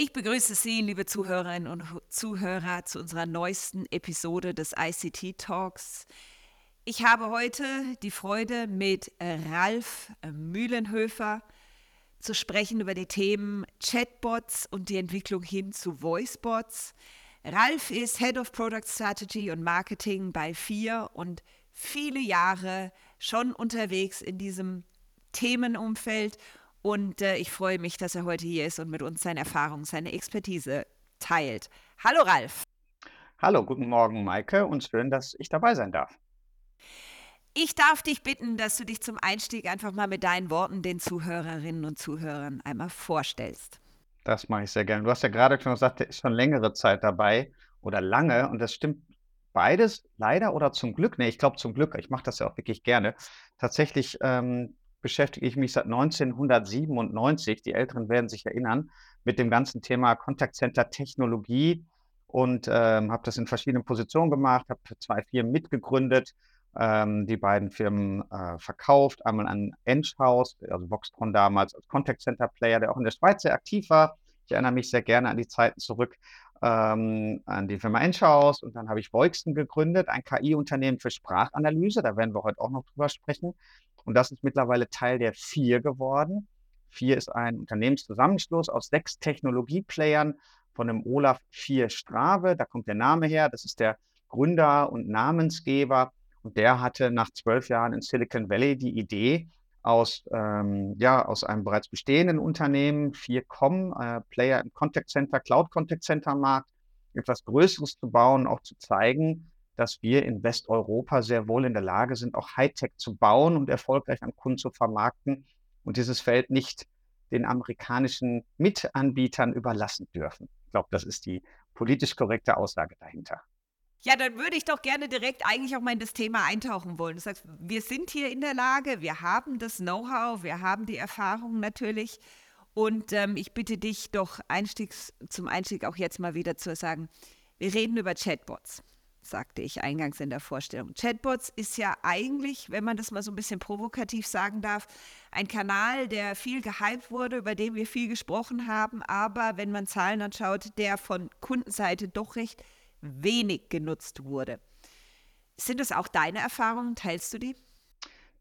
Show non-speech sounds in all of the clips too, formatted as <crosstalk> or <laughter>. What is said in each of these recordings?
Ich begrüße Sie, liebe Zuhörerinnen und Zuhörer, zu unserer neuesten Episode des ICT Talks. Ich habe heute die Freude, mit Ralf Mühlenhöfer zu sprechen über die Themen Chatbots und die Entwicklung hin zu Voicebots. Ralf ist Head of Product Strategy und Marketing bei FIR und viele Jahre schon unterwegs in diesem Themenumfeld und äh, ich freue mich, dass er heute hier ist und mit uns seine Erfahrung, seine Expertise teilt. Hallo Ralf. Hallo, guten Morgen, Maike, und schön, dass ich dabei sein darf. Ich darf dich bitten, dass du dich zum Einstieg einfach mal mit deinen Worten den Zuhörerinnen und Zuhörern einmal vorstellst. Das mache ich sehr gerne. Du hast ja gerade schon gesagt, der ist schon längere Zeit dabei oder lange und das stimmt beides leider oder zum Glück. Nee, ich glaube zum Glück. Ich mache das ja auch wirklich gerne. Tatsächlich ähm, beschäftige ich mich seit 1997, die Älteren werden sich erinnern, mit dem ganzen Thema Contact Center Technologie und ähm, habe das in verschiedenen Positionen gemacht, habe zwei Firmen mitgegründet, ähm, die beiden Firmen äh, verkauft, einmal an Enschhaus, also Voxtron damals als Contact Center Player, der auch in der Schweiz sehr aktiv war. Ich erinnere mich sehr gerne an die Zeiten zurück, ähm, an die Firma Enschhaus und dann habe ich Voixten gegründet, ein KI-Unternehmen für Sprachanalyse, da werden wir heute auch noch drüber sprechen. Und das ist mittlerweile Teil der Vier geworden. Vier ist ein Unternehmenszusammenschluss aus sechs Technologieplayern von dem Olaf Vier Strave. Da kommt der Name her. Das ist der Gründer und Namensgeber. Und der hatte nach zwölf Jahren in Silicon Valley die Idee, aus, ähm, ja, aus einem bereits bestehenden Unternehmen, 4Com, äh, Player im Contact Center, Cloud Contact Center Markt, etwas Größeres zu bauen, auch zu zeigen, dass wir in Westeuropa sehr wohl in der Lage sind, auch Hightech zu bauen und erfolgreich an Kunden zu vermarkten und dieses Feld nicht den amerikanischen Mitanbietern überlassen dürfen. Ich glaube, das ist die politisch korrekte Aussage dahinter. Ja, dann würde ich doch gerne direkt eigentlich auch mal in das Thema eintauchen wollen. Du sagst, wir sind hier in der Lage, wir haben das Know-how, wir haben die Erfahrung natürlich. Und ähm, ich bitte dich doch Einstiegs, zum Einstieg auch jetzt mal wieder zu sagen, wir reden über Chatbots sagte ich eingangs in der Vorstellung. Chatbots ist ja eigentlich, wenn man das mal so ein bisschen provokativ sagen darf, ein Kanal, der viel gehypt wurde, über den wir viel gesprochen haben, aber wenn man Zahlen anschaut, der von Kundenseite doch recht wenig genutzt wurde. Sind das auch deine Erfahrungen? Teilst du die?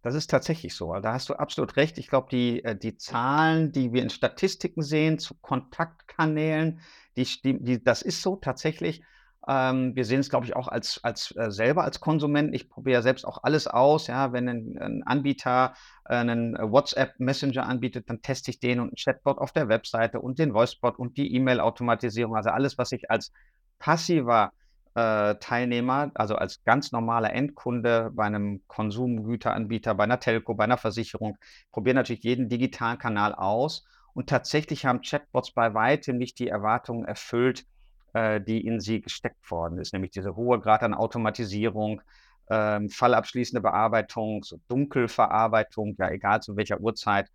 Das ist tatsächlich so. Da hast du absolut recht. Ich glaube, die, äh, die Zahlen, die wir in Statistiken sehen zu Kontaktkanälen, die, die, das ist so tatsächlich. Ähm, wir sehen es, glaube ich, auch als, als äh, selber als Konsument. Ich probiere ja selbst auch alles aus. Ja, wenn ein, ein Anbieter äh, einen WhatsApp Messenger anbietet, dann teste ich den und ein Chatbot auf der Webseite und den Voicebot und die E-Mail-Automatisierung. Also alles, was ich als passiver äh, Teilnehmer, also als ganz normaler Endkunde bei einem Konsumgüteranbieter, bei einer Telco, bei einer Versicherung, probiere natürlich jeden digitalen Kanal aus. Und tatsächlich haben Chatbots bei weitem nicht die Erwartungen erfüllt, äh, die in sie gesteckt worden ist, nämlich diese hohe Grad an Automatisierung, ähm, fallabschließende Bearbeitung, so Dunkelverarbeitung, ja, egal zu welcher Uhrzeit.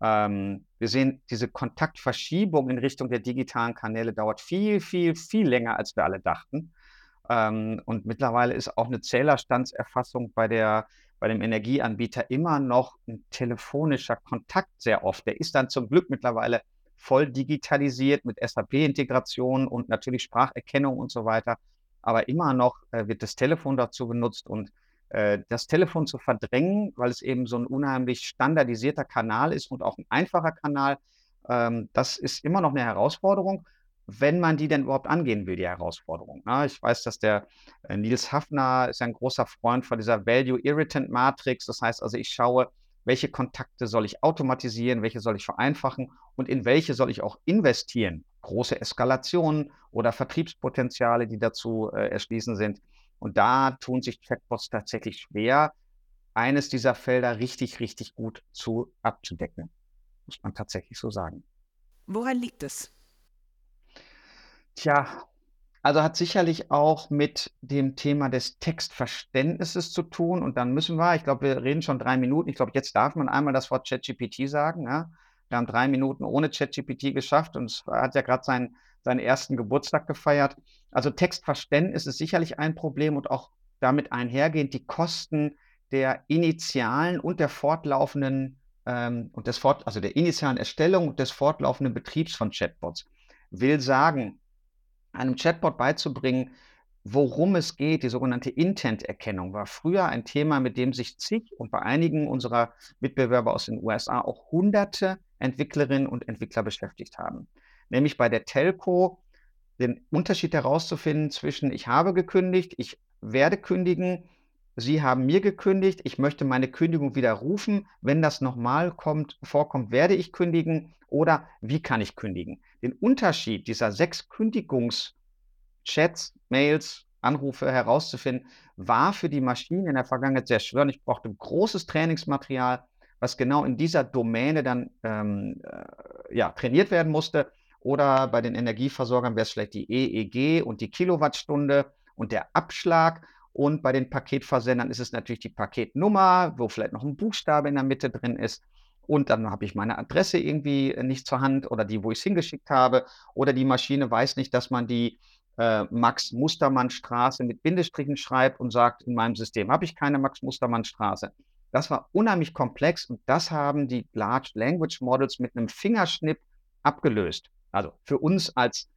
Ähm, wir sehen, diese Kontaktverschiebung in Richtung der digitalen Kanäle dauert viel, viel, viel länger, als wir alle dachten. Ähm, und mittlerweile ist auch eine Zählerstandserfassung bei, der, bei dem Energieanbieter immer noch ein telefonischer Kontakt sehr oft. Der ist dann zum Glück mittlerweile voll digitalisiert mit SAP-Integration und natürlich Spracherkennung und so weiter. Aber immer noch äh, wird das Telefon dazu benutzt und das Telefon zu verdrängen, weil es eben so ein unheimlich standardisierter Kanal ist und auch ein einfacher Kanal, ähm, das ist immer noch eine Herausforderung, wenn man die denn überhaupt angehen will, die Herausforderung. Ne? ich weiß, dass der äh, Nils Hafner ist ein großer Freund von dieser Value Irritant Matrix. Das heißt also, ich schaue, welche Kontakte soll ich automatisieren, welche soll ich vereinfachen und in welche soll ich auch investieren. Große Eskalationen oder Vertriebspotenziale, die dazu äh, erschließen sind. Und da tun sich Chatbots tatsächlich schwer, eines dieser Felder richtig, richtig gut zu abzudecken. Muss man tatsächlich so sagen. Woran liegt es? Tja, also hat sicherlich auch mit dem Thema des Textverständnisses zu tun. Und dann müssen wir, ich glaube, wir reden schon drei Minuten. Ich glaube, jetzt darf man einmal das Wort ChatGPT sagen. Ja? Wir haben drei Minuten ohne ChatGPT geschafft und es hat ja gerade seinen, seinen ersten Geburtstag gefeiert. Also Textverständnis ist sicherlich ein Problem und auch damit einhergehend die Kosten der initialen und der fortlaufenden ähm, und des Fort, also der initialen Erstellung und des fortlaufenden Betriebs von Chatbots. will sagen, einem Chatbot beizubringen, worum es geht, die sogenannte Intent-Erkennung, war früher ein Thema, mit dem sich zig und bei einigen unserer Mitbewerber aus den USA auch hunderte Entwicklerinnen und Entwickler beschäftigt haben. Nämlich bei der Telco den Unterschied herauszufinden zwischen ich habe gekündigt, ich werde kündigen, Sie haben mir gekündigt, ich möchte meine Kündigung widerrufen. Wenn das nochmal kommt, vorkommt, werde ich kündigen oder wie kann ich kündigen? Den Unterschied dieser sechs Kündigungschats, Mails, Anrufe herauszufinden, war für die Maschine in der Vergangenheit sehr schwer. Und ich brauchte großes Trainingsmaterial, was genau in dieser Domäne dann ähm, äh, ja, trainiert werden musste. Oder bei den Energieversorgern wäre es vielleicht die EEG und die Kilowattstunde und der Abschlag. Und bei den Paketversendern ist es natürlich die Paketnummer, wo vielleicht noch ein Buchstabe in der Mitte drin ist. Und dann habe ich meine Adresse irgendwie nicht zur Hand oder die, wo ich es hingeschickt habe. Oder die Maschine weiß nicht, dass man die äh, Max-Mustermann-Straße mit Bindestrichen schreibt und sagt, in meinem System habe ich keine Max-Mustermann-Straße. Das war unheimlich komplex und das haben die Large Language Models mit einem Fingerschnipp abgelöst. Also für uns als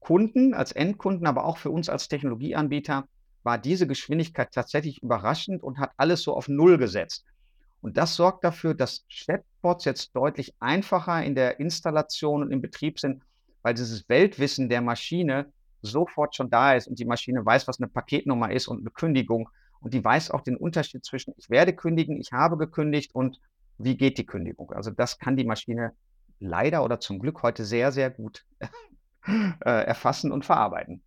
Kunden, als Endkunden, aber auch für uns als Technologieanbieter war diese Geschwindigkeit tatsächlich überraschend und hat alles so auf Null gesetzt. Und das sorgt dafür, dass Chatbots jetzt deutlich einfacher in der Installation und im Betrieb sind, weil dieses Weltwissen der Maschine sofort schon da ist und die Maschine weiß, was eine Paketnummer ist und eine Kündigung. Und die weiß auch den Unterschied zwischen ich werde kündigen, ich habe gekündigt und wie geht die Kündigung. Also das kann die Maschine leider oder zum Glück heute sehr, sehr gut <laughs> äh, erfassen und verarbeiten.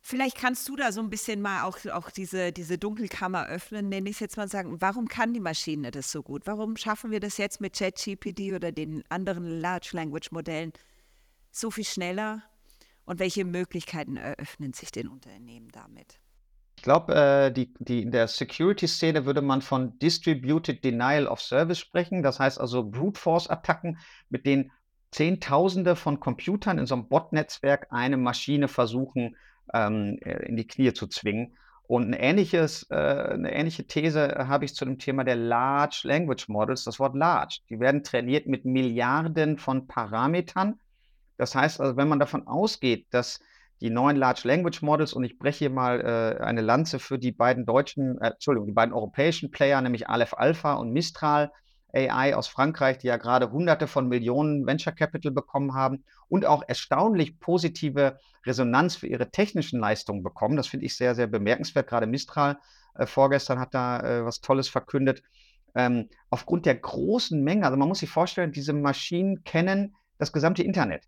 Vielleicht kannst du da so ein bisschen mal auch, auch diese, diese Dunkelkammer öffnen, nenne ich es jetzt mal sagen. Warum kann die Maschine das so gut? Warum schaffen wir das jetzt mit ChatGPT oder den anderen Large Language Modellen so viel schneller? Und welche Möglichkeiten eröffnen sich den Unternehmen damit? Ich glaube, äh, die, die, in der Security-Szene würde man von Distributed Denial of Service sprechen. Das heißt also Brute Force-Attacken, mit denen Zehntausende von Computern in so einem Bot-Netzwerk eine Maschine versuchen ähm, äh, in die Knie zu zwingen. Und ein ähnliches, äh, eine ähnliche These habe ich zu dem Thema der Large Language Models, das Wort Large. Die werden trainiert mit Milliarden von Parametern. Das heißt also, wenn man davon ausgeht, dass die neuen Large Language Models, und ich breche hier mal äh, eine Lanze für die beiden deutschen, äh, Entschuldigung, die beiden europäischen Player, nämlich Aleph Alpha und Mistral, AI aus Frankreich, die ja gerade Hunderte von Millionen Venture Capital bekommen haben und auch erstaunlich positive Resonanz für ihre technischen Leistungen bekommen. Das finde ich sehr, sehr bemerkenswert. Gerade Mistral äh, vorgestern hat da äh, was Tolles verkündet. Ähm, aufgrund der großen Menge, also man muss sich vorstellen, diese Maschinen kennen das gesamte Internet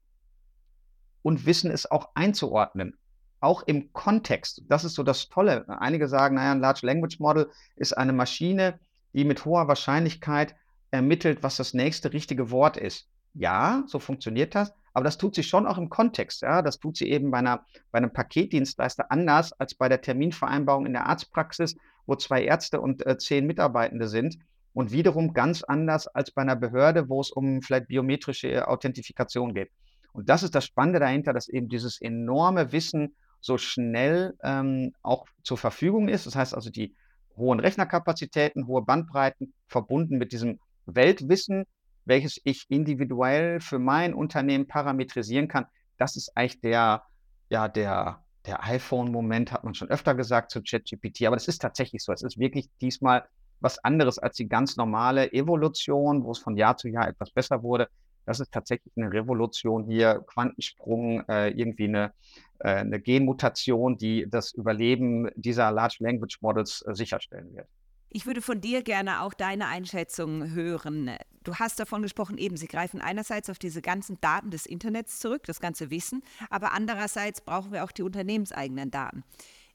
und wissen es auch einzuordnen auch im Kontext. Das ist so das Tolle. Einige sagen, naja, ein Large Language Model ist eine Maschine, die mit hoher Wahrscheinlichkeit ermittelt, was das nächste richtige Wort ist. Ja, so funktioniert das, aber das tut sie schon auch im Kontext. Ja? Das tut sie eben bei, einer, bei einem Paketdienstleister anders als bei der Terminvereinbarung in der Arztpraxis, wo zwei Ärzte und äh, zehn Mitarbeitende sind. Und wiederum ganz anders als bei einer Behörde, wo es um vielleicht biometrische Authentifikation geht. Und das ist das Spannende dahinter, dass eben dieses enorme Wissen so schnell ähm, auch zur Verfügung ist. Das heißt also, die hohen Rechnerkapazitäten, hohe Bandbreiten verbunden mit diesem Weltwissen, welches ich individuell für mein Unternehmen parametrisieren kann. Das ist eigentlich der, ja, der, der iPhone-Moment, hat man schon öfter gesagt zu ChatGPT, aber das ist tatsächlich so. Es ist wirklich diesmal was anderes als die ganz normale Evolution, wo es von Jahr zu Jahr etwas besser wurde. Das ist tatsächlich eine Revolution hier, Quantensprung, äh, irgendwie eine, äh, eine Genmutation, die das Überleben dieser Large Language Models äh, sicherstellen wird. Ich würde von dir gerne auch deine Einschätzung hören. Du hast davon gesprochen, eben, sie greifen einerseits auf diese ganzen Daten des Internets zurück, das ganze Wissen, aber andererseits brauchen wir auch die unternehmenseigenen Daten.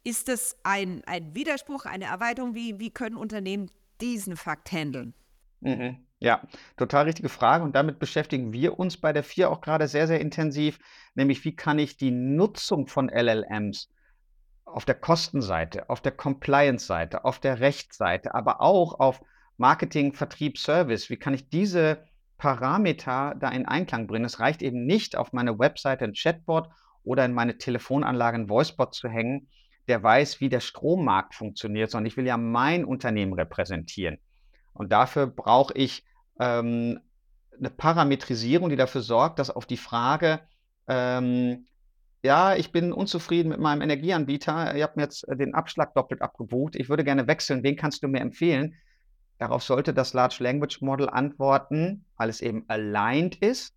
Ist das ein, ein Widerspruch, eine Erweiterung? Wie, wie können Unternehmen diesen Fakt handeln? Mhm. Ja, total richtige Frage. Und damit beschäftigen wir uns bei der FIR auch gerade sehr, sehr intensiv, nämlich wie kann ich die Nutzung von LLMs auf der Kostenseite, auf der Compliance-Seite, auf der Rechtsseite, aber auch auf Marketing, Vertrieb, Service. Wie kann ich diese Parameter da in Einklang bringen? Es reicht eben nicht, auf meine Webseite ein Chatbot oder in meine Telefonanlage ein Voicebot zu hängen, der weiß, wie der Strommarkt funktioniert, sondern ich will ja mein Unternehmen repräsentieren. Und dafür brauche ich ähm, eine Parametrisierung, die dafür sorgt, dass auf die Frage, ähm, ja, ich bin unzufrieden mit meinem Energieanbieter. Ihr habt mir jetzt den Abschlag doppelt abgebucht. Ich würde gerne wechseln. Wen kannst du mir empfehlen? Darauf sollte das Large Language Model antworten, weil es eben aligned ist,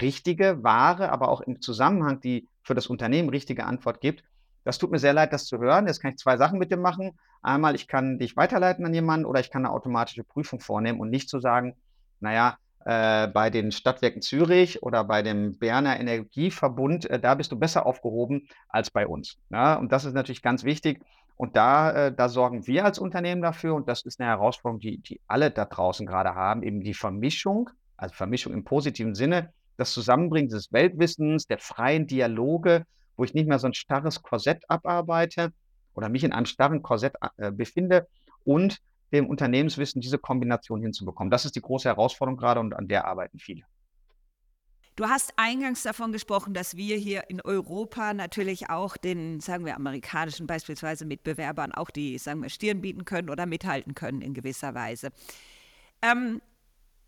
richtige, wahre, aber auch im Zusammenhang die für das Unternehmen richtige Antwort gibt. Das tut mir sehr leid, das zu hören. Jetzt kann ich zwei Sachen mit dir machen. Einmal, ich kann dich weiterleiten an jemanden oder ich kann eine automatische Prüfung vornehmen und nicht zu sagen, naja, äh, bei den Stadtwerken Zürich oder bei dem Berner Energieverbund, äh, da bist du besser aufgehoben als bei uns. Ja? Und das ist natürlich ganz wichtig. Und da, äh, da sorgen wir als Unternehmen dafür, und das ist eine Herausforderung, die, die alle da draußen gerade haben, eben die Vermischung, also Vermischung im positiven Sinne, das Zusammenbringen des Weltwissens, der freien Dialoge, wo ich nicht mehr so ein starres Korsett abarbeite oder mich in einem starren Korsett äh, befinde und dem Unternehmenswissen diese Kombination hinzubekommen. Das ist die große Herausforderung gerade und an der arbeiten viele. Du hast eingangs davon gesprochen, dass wir hier in Europa natürlich auch den, sagen wir, amerikanischen beispielsweise Mitbewerbern auch die, sagen wir, Stirn bieten können oder mithalten können in gewisser Weise. Ähm,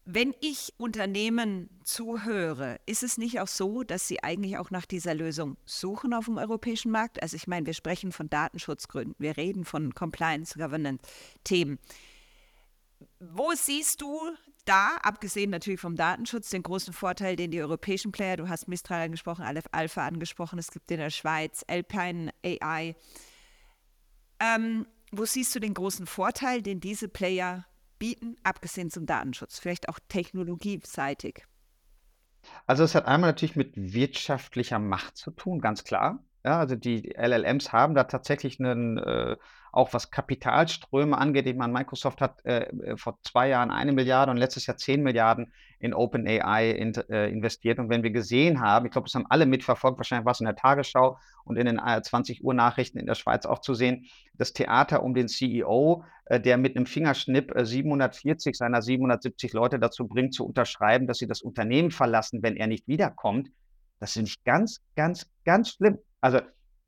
wenn ich Unternehmen zuhöre, ist es nicht auch so, dass sie eigentlich auch nach dieser Lösung suchen auf dem europäischen Markt? Also ich meine, wir sprechen von Datenschutzgründen, wir reden von Compliance, Governance-Themen. Wo siehst du da, abgesehen natürlich vom Datenschutz, den großen Vorteil, den die europäischen Player, du hast Mistral angesprochen, Aleph Alpha angesprochen, es gibt in der Schweiz Alpine AI. Ähm, wo siehst du den großen Vorteil, den diese Player bieten, abgesehen zum Datenschutz, vielleicht auch technologieseitig? Also es hat einmal natürlich mit wirtschaftlicher Macht zu tun, ganz klar. Ja, also die LLMs haben da tatsächlich einen äh, auch was Kapitalströme angeht. Ich meine, Microsoft hat äh, äh vor zwei Jahren eine Milliarde und letztes Jahr zehn Milliarden in OpenAI in, äh, investiert. Und wenn wir gesehen haben, ich glaube, das haben alle mitverfolgt, wahrscheinlich war es in der Tagesschau und in den 20 Uhr Nachrichten in der Schweiz auch zu sehen, das Theater um den CEO, äh, der mit einem Fingerschnipp 740 äh, seiner 770 Leute dazu bringt, zu unterschreiben, dass sie das Unternehmen verlassen, wenn er nicht wiederkommt. Das finde ich ganz, ganz, ganz schlimm. Also,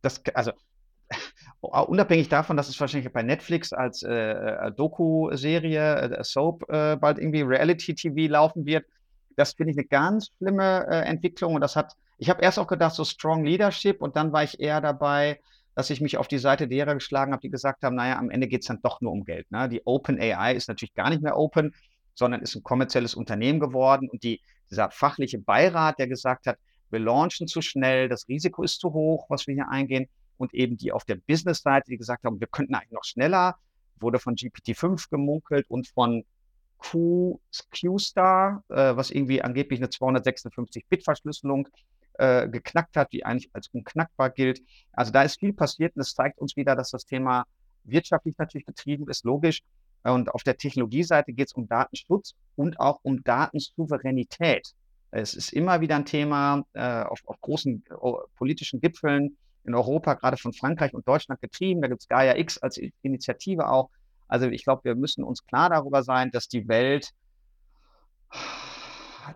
das, also unabhängig davon, dass es wahrscheinlich bei Netflix als äh, äh Doku-Serie, äh, Soap äh, bald irgendwie Reality-TV laufen wird, das finde ich eine ganz schlimme äh, Entwicklung. Und das hat, ich habe erst auch gedacht, so Strong Leadership und dann war ich eher dabei, dass ich mich auf die Seite derer geschlagen habe, die gesagt haben, naja, am Ende geht es dann doch nur um Geld. Ne? Die Open AI ist natürlich gar nicht mehr open, sondern ist ein kommerzielles Unternehmen geworden. Und die, dieser fachliche Beirat, der gesagt hat, wir launchen zu schnell, das Risiko ist zu hoch, was wir hier eingehen, und eben die auf der Business-Seite, die gesagt haben, wir könnten eigentlich noch schneller, wurde von GPT-5 gemunkelt und von Q, star äh, was irgendwie angeblich eine 256-Bit-Verschlüsselung äh, geknackt hat, die eigentlich als unknackbar gilt. Also da ist viel passiert und es zeigt uns wieder, dass das Thema wirtschaftlich natürlich getrieben ist, logisch. Und auf der Technologieseite geht es um Datenschutz und auch um Datensouveränität. Es ist immer wieder ein Thema äh, auf, auf, großen äh, politischen Gipfeln, in Europa, gerade von Frankreich und Deutschland getrieben. Da gibt es Gaia X als Initiative auch. Also ich glaube, wir müssen uns klar darüber sein, dass die Welt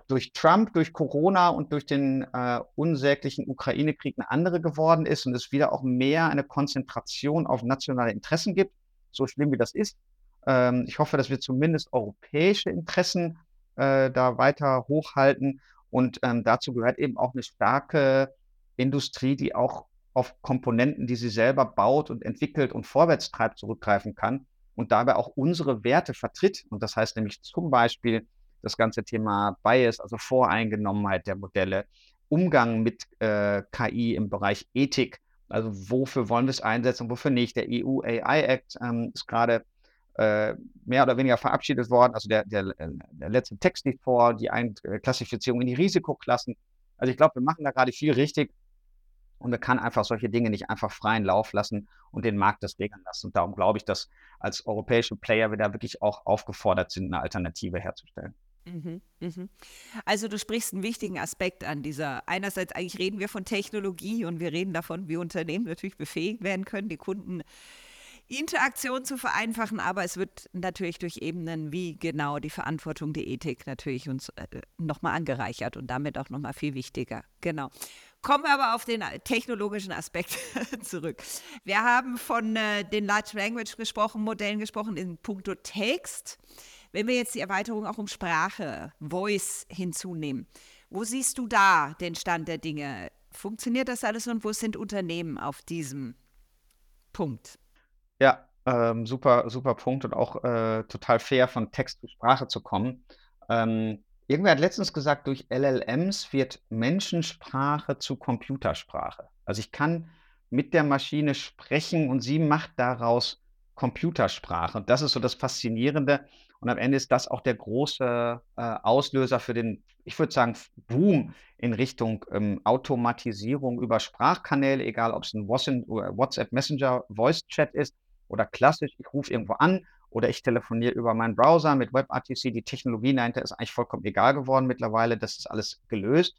durch Trump, durch Corona und durch den äh, unsäglichen Ukraine-Krieg eine andere geworden ist und es wieder auch mehr eine Konzentration auf nationale Interessen gibt, so schlimm wie das ist. Ähm, ich hoffe, dass wir zumindest europäische Interessen äh, da weiter hochhalten und ähm, dazu gehört eben auch eine starke Industrie, die auch auf Komponenten, die sie selber baut und entwickelt und vorwärts treibt, zurückgreifen kann und dabei auch unsere Werte vertritt. Und das heißt nämlich zum Beispiel das ganze Thema Bias, also Voreingenommenheit der Modelle, Umgang mit äh, KI im Bereich Ethik, also wofür wollen wir es einsetzen wofür nicht. Der EU AI Act ähm, ist gerade äh, mehr oder weniger verabschiedet worden, also der, der, der letzte Text liegt vor, die Einklassifizierung in die Risikoklassen. Also ich glaube, wir machen da gerade viel richtig und man kann einfach solche Dinge nicht einfach freien Lauf lassen und den Markt das regeln lassen. Und darum glaube ich, dass als europäische Player wir da wirklich auch aufgefordert sind, eine Alternative herzustellen. Mhm, mhm. Also du sprichst einen wichtigen Aspekt an dieser. Einerseits eigentlich reden wir von Technologie und wir reden davon, wie Unternehmen natürlich befähigt werden können, die Kunden Interaktion zu vereinfachen, aber es wird natürlich durch Ebenen wie genau die Verantwortung, die Ethik natürlich uns äh, nochmal angereichert und damit auch nochmal viel wichtiger. Genau. Kommen wir aber auf den technologischen Aspekt <laughs> zurück. Wir haben von äh, den Large Language gesprochen, Modellen gesprochen in puncto Text. Wenn wir jetzt die Erweiterung auch um Sprache, Voice hinzunehmen, Wo siehst du da den Stand der Dinge? Funktioniert das alles und wo sind Unternehmen auf diesem Punkt? Ja, ähm, super, super Punkt und auch äh, total fair, von Text zu Sprache zu kommen. Ähm, irgendwer hat letztens gesagt, durch LLMs wird Menschensprache zu Computersprache. Also ich kann mit der Maschine sprechen und sie macht daraus Computersprache. Und das ist so das Faszinierende. Und am Ende ist das auch der große äh, Auslöser für den, ich würde sagen, Boom in Richtung ähm, Automatisierung über Sprachkanäle, egal ob es ein WhatsApp Messenger Voice Chat ist oder klassisch, ich rufe irgendwo an oder ich telefoniere über meinen Browser mit WebRTC. Die Technologie dahinter ist eigentlich vollkommen egal geworden mittlerweile. Das ist alles gelöst.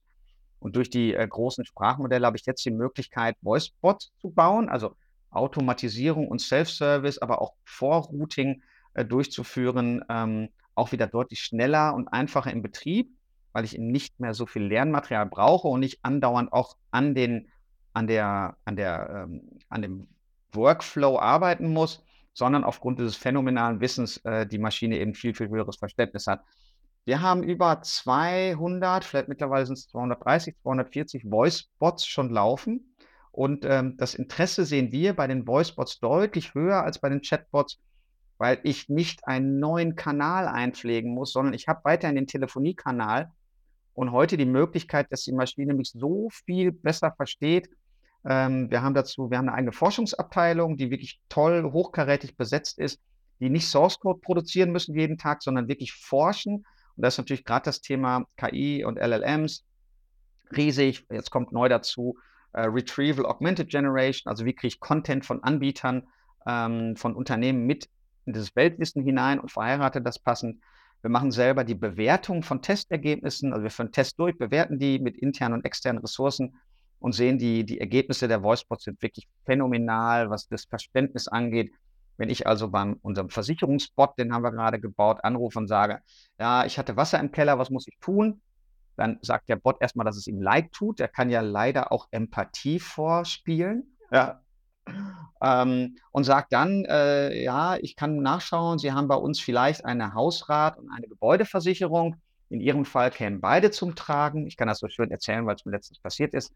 Und durch die äh, großen Sprachmodelle habe ich jetzt die Möglichkeit, Voicebots zu bauen, also Automatisierung und Self-Service, aber auch Vorrouting äh, durchzuführen, ähm, auch wieder deutlich schneller und einfacher im Betrieb, weil ich nicht mehr so viel Lernmaterial brauche und nicht andauernd auch an den, an der, an der, ähm, an dem Workflow arbeiten muss, sondern aufgrund dieses phänomenalen Wissens äh, die Maschine eben viel, viel höheres Verständnis hat. Wir haben über 200, vielleicht mittlerweile sind es 230, 240 Voice-Bots schon laufen. Und ähm, das Interesse sehen wir bei den Voice-Bots deutlich höher als bei den Chatbots, weil ich nicht einen neuen Kanal einpflegen muss, sondern ich habe weiterhin den Telefoniekanal und heute die Möglichkeit, dass die Maschine mich so viel besser versteht, ähm, wir haben dazu, wir haben eine eigene Forschungsabteilung, die wirklich toll, hochkarätig besetzt ist, die nicht Source Code produzieren müssen jeden Tag, sondern wirklich forschen. Und das ist natürlich gerade das Thema KI und LLMs riesig. Jetzt kommt neu dazu äh, Retrieval Augmented Generation, also wie kriege ich Content von Anbietern, ähm, von Unternehmen mit in dieses Weltwissen hinein und verheirate das passend. Wir machen selber die Bewertung von Testergebnissen, also wir führen Tests durch, bewerten die mit internen und externen Ressourcen und sehen, die, die Ergebnisse der Voicebots sind wirklich phänomenal, was das Verständnis angeht. Wenn ich also beim unserem Versicherungsbot, den haben wir gerade gebaut, anrufe und sage, ja, ich hatte Wasser im Keller, was muss ich tun? Dann sagt der Bot erstmal, dass es ihm leid tut. Er kann ja leider auch Empathie vorspielen. Ja. Ähm, und sagt dann, äh, ja, ich kann nachschauen, Sie haben bei uns vielleicht eine Hausrat und eine Gebäudeversicherung. In Ihrem Fall kämen beide zum Tragen. Ich kann das so schön erzählen, weil es mir letztens passiert ist.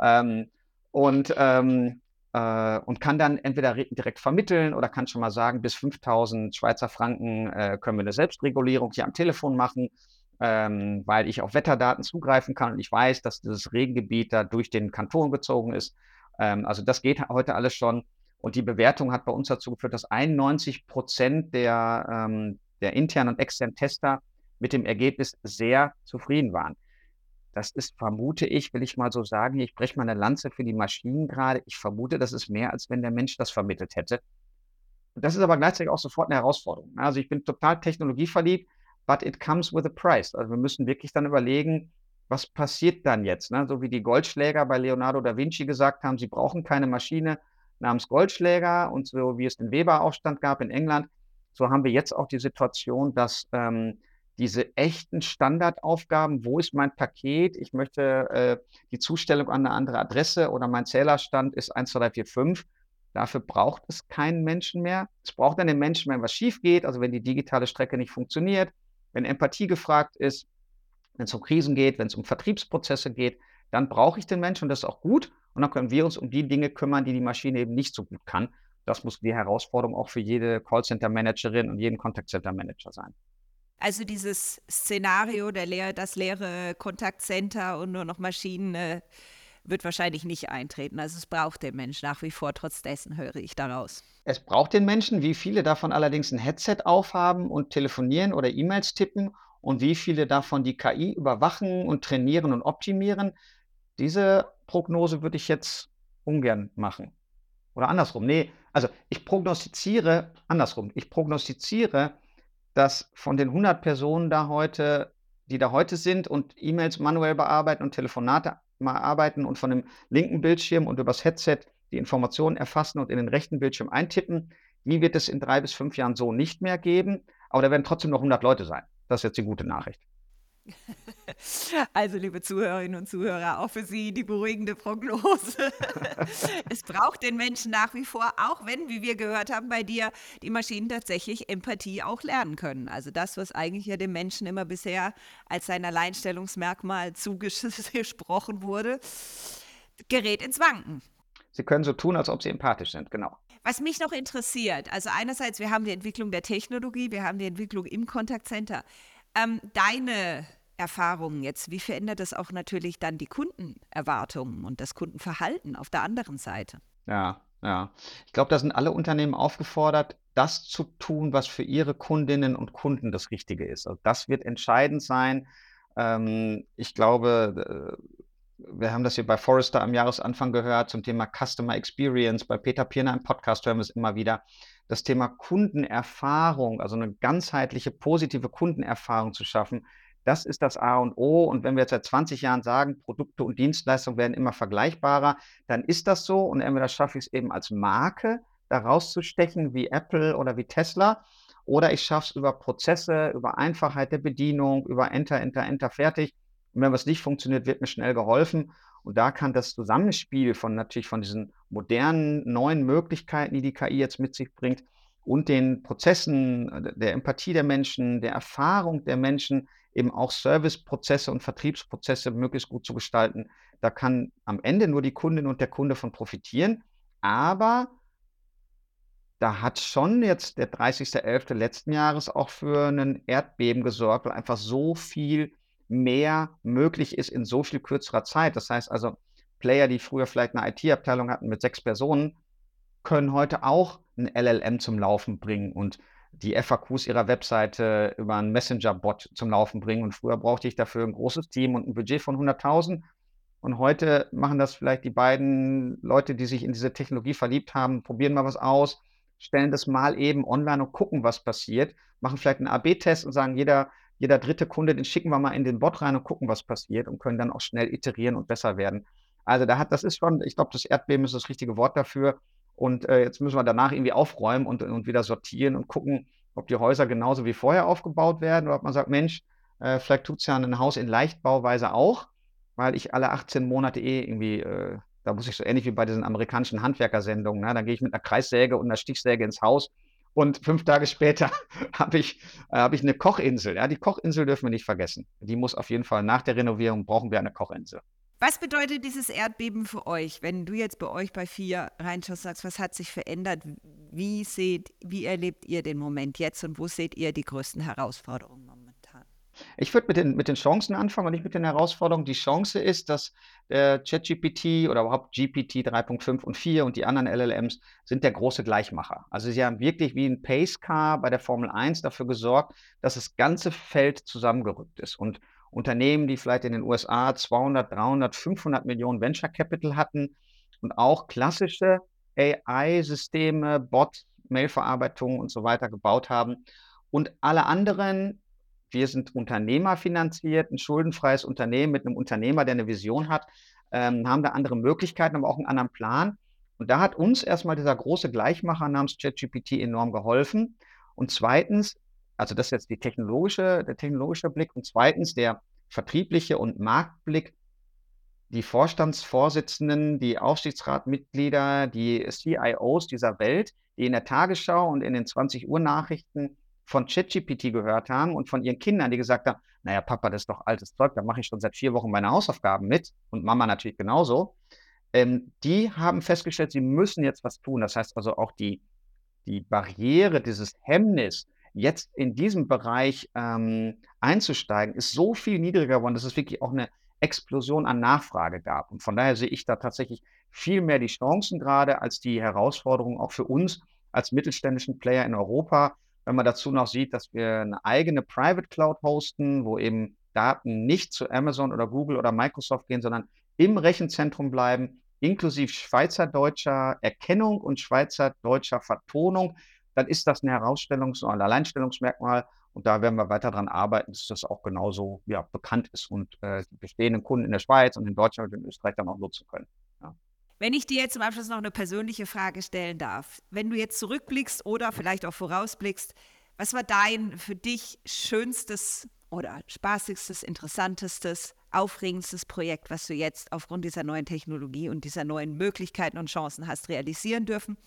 Ähm, und, ähm, äh, und kann dann entweder direkt vermitteln oder kann schon mal sagen, bis 5000 Schweizer Franken äh, können wir eine Selbstregulierung hier am Telefon machen, ähm, weil ich auf Wetterdaten zugreifen kann und ich weiß, dass dieses Regengebiet da durch den Kanton gezogen ist. Ähm, also das geht heute alles schon. Und die Bewertung hat bei uns dazu geführt, dass 91 Prozent der, ähm, der internen und externen Tester mit dem Ergebnis sehr zufrieden waren. Das ist, vermute ich, will ich mal so sagen, ich breche mal eine Lanze für die Maschinen gerade. Ich vermute, das ist mehr, als wenn der Mensch das vermittelt hätte. Das ist aber gleichzeitig auch sofort eine Herausforderung. Also ich bin total technologieverliebt, but it comes with a price. Also wir müssen wirklich dann überlegen, was passiert dann jetzt? Ne? So wie die Goldschläger bei Leonardo da Vinci gesagt haben, sie brauchen keine Maschine namens Goldschläger und so wie es den Weber-Aufstand gab in England, so haben wir jetzt auch die Situation, dass ähm, diese echten Standardaufgaben, wo ist mein Paket, ich möchte äh, die Zustellung an eine andere Adresse oder mein Zählerstand ist 1, 2, 3, 4, 5. Dafür braucht es keinen Menschen mehr. Es braucht dann den Menschen, wenn was schief geht, also wenn die digitale Strecke nicht funktioniert, wenn Empathie gefragt ist, wenn es um Krisen geht, wenn es um Vertriebsprozesse geht, dann brauche ich den Menschen und das ist auch gut. Und dann können wir uns um die Dinge kümmern, die die Maschine eben nicht so gut kann. Das muss die Herausforderung auch für jede Callcenter-Managerin und jeden Contact-Center-Manager sein. Also dieses Szenario, der leer, das leere Kontaktcenter und nur noch Maschinen äh, wird wahrscheinlich nicht eintreten. Also es braucht den Mensch nach wie vor, trotz dessen höre ich daraus. Es braucht den Menschen, wie viele davon allerdings ein Headset aufhaben und telefonieren oder E-Mails tippen und wie viele davon die KI überwachen und trainieren und optimieren. Diese Prognose würde ich jetzt ungern machen. Oder andersrum. Nee, also ich prognostiziere, andersrum, ich prognostiziere, dass von den 100 Personen da heute, die da heute sind und E-Mails manuell bearbeiten und Telefonate mal arbeiten und von dem linken Bildschirm und übers Headset die Informationen erfassen und in den rechten Bildschirm eintippen, die wird es in drei bis fünf Jahren so nicht mehr geben. Aber da werden trotzdem noch 100 Leute sein. Das ist jetzt die gute Nachricht. <laughs> Also, liebe Zuhörerinnen und Zuhörer, auch für Sie die beruhigende Prognose. <laughs> es braucht den Menschen nach wie vor, auch wenn, wie wir gehört haben bei dir, die Maschinen tatsächlich Empathie auch lernen können. Also das, was eigentlich ja dem Menschen immer bisher als sein Alleinstellungsmerkmal zugesprochen wurde, gerät ins Wanken. Sie können so tun, als ob Sie empathisch sind, genau. Was mich noch interessiert, also einerseits, wir haben die Entwicklung der Technologie, wir haben die Entwicklung im Kontaktcenter. Ähm, deine Erfahrungen jetzt, wie verändert das auch natürlich dann die Kundenerwartungen und das Kundenverhalten auf der anderen Seite? Ja, ja. Ich glaube, da sind alle Unternehmen aufgefordert, das zu tun, was für ihre Kundinnen und Kunden das Richtige ist. Also das wird entscheidend sein. Ähm, ich glaube, äh, wir haben das hier bei Forrester am Jahresanfang gehört zum Thema Customer Experience. Bei Peter Pirner im Podcast hören wir es immer wieder. Das Thema Kundenerfahrung, also eine ganzheitliche, positive Kundenerfahrung zu schaffen, das ist das A und O. Und wenn wir jetzt seit 20 Jahren sagen, Produkte und Dienstleistungen werden immer vergleichbarer, dann ist das so. Und entweder schaffe ich es eben als Marke, da rauszustechen, wie Apple oder wie Tesla, oder ich schaffe es über Prozesse, über Einfachheit der Bedienung, über Enter, Enter, Enter, fertig. Und wenn was nicht funktioniert, wird mir schnell geholfen. Und da kann das Zusammenspiel von natürlich von diesen modernen, neuen Möglichkeiten, die die KI jetzt mit sich bringt, und den Prozessen äh, der Empathie der Menschen, der Erfahrung der Menschen, eben auch Serviceprozesse und Vertriebsprozesse möglichst gut zu gestalten. Da kann am Ende nur die Kundin und der Kunde von profitieren. Aber da hat schon jetzt der 30.11. letzten Jahres auch für einen Erdbeben gesorgt, weil einfach so viel mehr möglich ist in so viel kürzerer Zeit. Das heißt also, Player, die früher vielleicht eine IT-Abteilung hatten mit sechs Personen, können heute auch ein LLM zum Laufen bringen und die FAQs ihrer Webseite über einen Messenger-Bot zum Laufen bringen. Und früher brauchte ich dafür ein großes Team und ein Budget von 100.000. Und heute machen das vielleicht die beiden Leute, die sich in diese Technologie verliebt haben, probieren mal was aus, stellen das mal eben online und gucken, was passiert, machen vielleicht einen AB-Test und sagen, jeder, jeder dritte Kunde, den schicken wir mal in den Bot rein und gucken, was passiert und können dann auch schnell iterieren und besser werden. Also da hat, das ist schon, ich glaube, das Erdbeben ist das richtige Wort dafür. Und äh, jetzt müssen wir danach irgendwie aufräumen und, und wieder sortieren und gucken, ob die Häuser genauso wie vorher aufgebaut werden oder ob man sagt, Mensch, äh, vielleicht tut es ja ein Haus in Leichtbauweise auch, weil ich alle 18 Monate eh irgendwie, äh, da muss ich so ähnlich wie bei diesen amerikanischen Handwerkersendungen, ne? da gehe ich mit einer Kreissäge und einer Stichsäge ins Haus und fünf Tage <laughs> später habe ich, äh, hab ich eine Kochinsel. Ja? Die Kochinsel dürfen wir nicht vergessen. Die muss auf jeden Fall nach der Renovierung, brauchen wir eine Kochinsel. Was bedeutet dieses Erdbeben für euch, wenn du jetzt bei euch bei vier reinschaust, sagst, was hat sich verändert? Wie seht, wie erlebt ihr den Moment jetzt und wo seht ihr die größten Herausforderungen momentan? Ich würde mit den, mit den Chancen anfangen und nicht mit den Herausforderungen. Die Chance ist, dass äh, ChatGPT oder überhaupt GPT 3.5 und 4 und die anderen LLMs sind der große Gleichmacher. Also sie haben wirklich wie ein Pace Car bei der Formel 1 dafür gesorgt, dass das ganze Feld zusammengerückt ist. Und Unternehmen, die vielleicht in den USA 200, 300, 500 Millionen Venture Capital hatten und auch klassische AI-Systeme, Bot, Mailverarbeitung und so weiter gebaut haben. Und alle anderen, wir sind unternehmerfinanziert, ein schuldenfreies Unternehmen mit einem Unternehmer, der eine Vision hat, ähm, haben da andere Möglichkeiten, aber auch einen anderen Plan. Und da hat uns erstmal dieser große Gleichmacher namens ChatGPT enorm geholfen. Und zweitens, also das ist jetzt die technologische, der technologische Blick. Und zweitens der vertriebliche und Marktblick. Die Vorstandsvorsitzenden, die Aufsichtsratmitglieder, die CIOs dieser Welt, die in der Tagesschau und in den 20 Uhr Nachrichten von ChatGPT gehört haben und von ihren Kindern, die gesagt haben, naja, Papa, das ist doch altes Zeug, da mache ich schon seit vier Wochen meine Hausaufgaben mit und Mama natürlich genauso. Ähm, die haben festgestellt, sie müssen jetzt was tun. Das heißt also auch die, die Barriere, dieses Hemmnis, jetzt in diesem Bereich ähm, einzusteigen, ist so viel niedriger geworden, dass es wirklich auch eine Explosion an Nachfrage gab. Und von daher sehe ich da tatsächlich viel mehr die Chancen gerade als die Herausforderungen auch für uns als mittelständischen Player in Europa. Wenn man dazu noch sieht, dass wir eine eigene Private Cloud hosten, wo eben Daten nicht zu Amazon oder Google oder Microsoft gehen, sondern im Rechenzentrum bleiben, inklusive schweizerdeutscher Erkennung und schweizerdeutscher Vertonung dann ist das ein Herausstellungs- und ein Alleinstellungsmerkmal. Und da werden wir weiter daran arbeiten, dass das auch genauso ja, bekannt ist und äh, die bestehenden Kunden in der Schweiz und in Deutschland und in Österreich dann auch nutzen können. Ja. Wenn ich dir jetzt zum Abschluss noch eine persönliche Frage stellen darf, wenn du jetzt zurückblickst oder vielleicht auch vorausblickst, was war dein für dich schönstes oder spaßigstes, interessantestes, aufregendstes Projekt, was du jetzt aufgrund dieser neuen Technologie und dieser neuen Möglichkeiten und Chancen hast realisieren dürfen?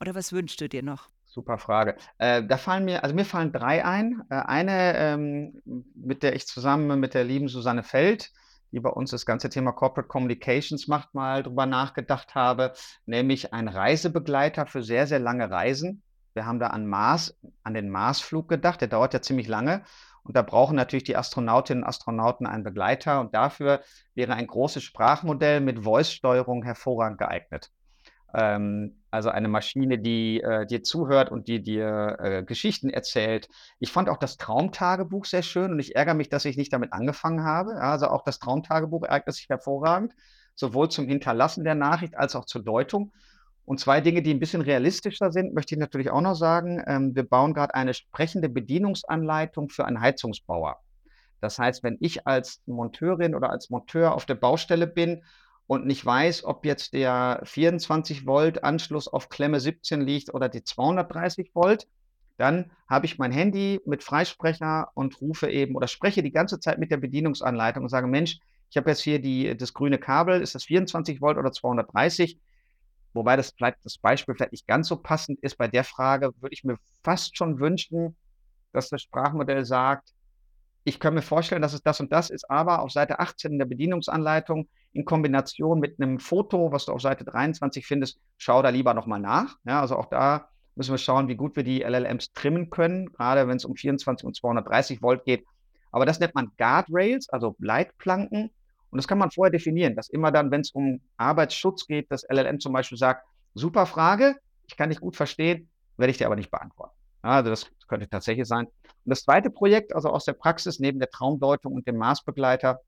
Oder was wünschst du dir noch? Super Frage. Äh, da fallen mir, also mir fallen drei ein. Äh, eine, ähm, mit der ich zusammen mit der lieben Susanne Feld, die bei uns das ganze Thema Corporate Communications macht, mal drüber nachgedacht habe, nämlich ein Reisebegleiter für sehr, sehr lange Reisen. Wir haben da an Mars, an den Marsflug gedacht, der dauert ja ziemlich lange. Und da brauchen natürlich die Astronautinnen und Astronauten einen Begleiter. Und dafür wäre ein großes Sprachmodell mit Voice-Steuerung hervorragend geeignet. Ähm, also eine Maschine, die äh, dir zuhört und die dir äh, Geschichten erzählt. Ich fand auch das Traumtagebuch sehr schön und ich ärgere mich, dass ich nicht damit angefangen habe. Also auch das Traumtagebuch eignet sich hervorragend, sowohl zum Hinterlassen der Nachricht als auch zur Deutung. Und zwei Dinge, die ein bisschen realistischer sind, möchte ich natürlich auch noch sagen. Ähm, wir bauen gerade eine sprechende Bedienungsanleitung für einen Heizungsbauer. Das heißt, wenn ich als Monteurin oder als Monteur auf der Baustelle bin und nicht weiß, ob jetzt der 24 Volt Anschluss auf Klemme 17 liegt oder die 230 Volt, dann habe ich mein Handy mit Freisprecher und rufe eben oder spreche die ganze Zeit mit der Bedienungsanleitung und sage, Mensch, ich habe jetzt hier die, das grüne Kabel, ist das 24 Volt oder 230? Wobei das vielleicht das Beispiel vielleicht nicht ganz so passend ist. Bei der Frage würde ich mir fast schon wünschen, dass das Sprachmodell sagt, ich kann mir vorstellen, dass es das und das ist, aber auf Seite 18 in der Bedienungsanleitung in Kombination mit einem Foto, was du auf Seite 23 findest, schau da lieber nochmal nach. Ja, also auch da müssen wir schauen, wie gut wir die LLMs trimmen können, gerade wenn es um 24 und 230 Volt geht. Aber das nennt man Guardrails, also Leitplanken. Und das kann man vorher definieren, dass immer dann, wenn es um Arbeitsschutz geht, das LLM zum Beispiel sagt, super Frage, ich kann dich gut verstehen, werde ich dir aber nicht beantworten. Also das könnte tatsächlich sein. Und das zweite Projekt, also aus der Praxis neben der Traumdeutung und dem Maßbegleiter,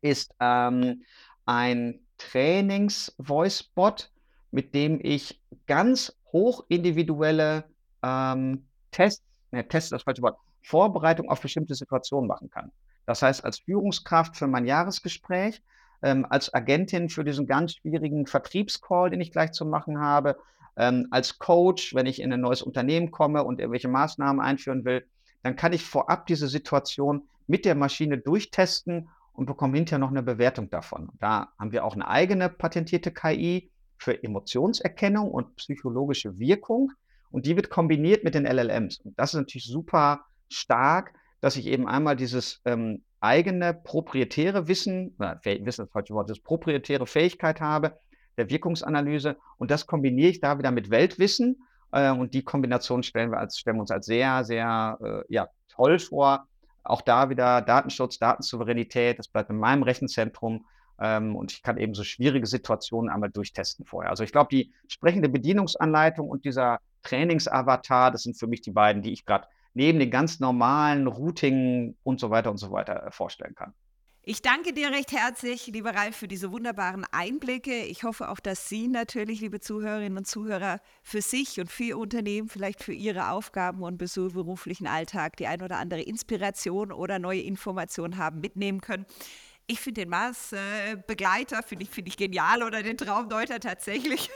ist ähm, ein Trainings-Voice-Bot, mit dem ich ganz hoch individuelle ähm, Tests, ne, Tests das falsche Wort, Vorbereitung auf bestimmte Situationen machen kann. Das heißt, als Führungskraft für mein Jahresgespräch, ähm, als Agentin für diesen ganz schwierigen Vertriebscall, den ich gleich zu machen habe, ähm, als Coach, wenn ich in ein neues Unternehmen komme und irgendwelche Maßnahmen einführen will, dann kann ich vorab diese Situation mit der Maschine durchtesten und bekomme hinterher noch eine Bewertung davon. Da haben wir auch eine eigene patentierte KI für Emotionserkennung und psychologische Wirkung und die wird kombiniert mit den LLMs. Und das ist natürlich super stark, dass ich eben einmal dieses ähm, eigene proprietäre Wissen, na, Wissen ist das falsche Wort, das proprietäre Fähigkeit habe, der Wirkungsanalyse und das kombiniere ich da wieder mit Weltwissen äh, und die Kombination stellen wir, als, stellen wir uns als sehr, sehr äh, ja, toll vor. Auch da wieder Datenschutz, Datensouveränität, das bleibt in meinem Rechenzentrum ähm, und ich kann eben so schwierige Situationen einmal durchtesten vorher. Also ich glaube, die sprechende Bedienungsanleitung und dieser Trainingsavatar, das sind für mich die beiden, die ich gerade neben den ganz normalen Routing und so weiter und so weiter äh, vorstellen kann. Ich danke dir recht herzlich, lieber Ralf, für diese wunderbaren Einblicke. Ich hoffe auch, dass Sie natürlich, liebe Zuhörerinnen und Zuhörer, für sich und für Ihr Unternehmen, vielleicht für Ihre Aufgaben und beruflichen Alltag die ein oder andere Inspiration oder neue Informationen haben mitnehmen können. Ich finde den Mars-Begleiter, finde ich, find ich genial oder den Traumdeuter tatsächlich.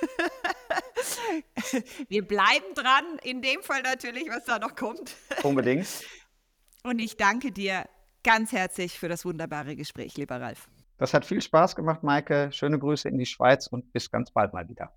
<laughs> Wir bleiben dran, in dem Fall natürlich, was da noch kommt. Unbedingt. Und ich danke dir ganz herzlich für das wunderbare Gespräch, lieber Ralf. Das hat viel Spaß gemacht, Maike. Schöne Grüße in die Schweiz und bis ganz bald mal wieder.